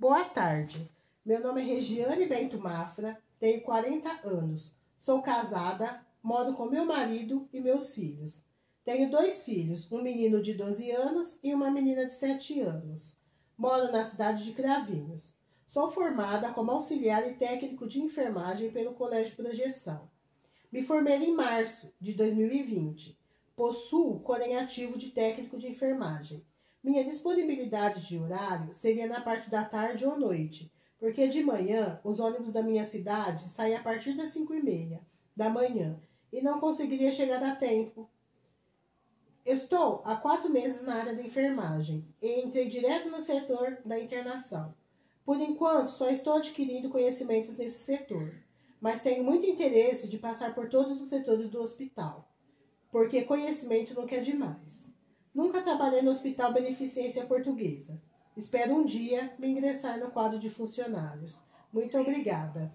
Boa tarde. Meu nome é Regiane Bento Mafra, tenho 40 anos. Sou casada, moro com meu marido e meus filhos. Tenho dois filhos, um menino de 12 anos e uma menina de 7 anos. Moro na cidade de Cravinhos. Sou formada como auxiliar e técnico de enfermagem pelo Colégio Projeção. Me formei em março de 2020. Possuo corém ativo de técnico de enfermagem. Minha disponibilidade de horário seria na parte da tarde ou noite, porque de manhã os ônibus da minha cidade saem a partir das 5 e meia da manhã e não conseguiria chegar a tempo. Estou há quatro meses na área da enfermagem e entrei direto no setor da internação. Por enquanto, só estou adquirindo conhecimentos nesse setor, mas tenho muito interesse de passar por todos os setores do hospital, porque conhecimento não quer demais. Nunca trabalhei no Hospital Beneficência Portuguesa. Espero um dia me ingressar no quadro de funcionários. Muito obrigada.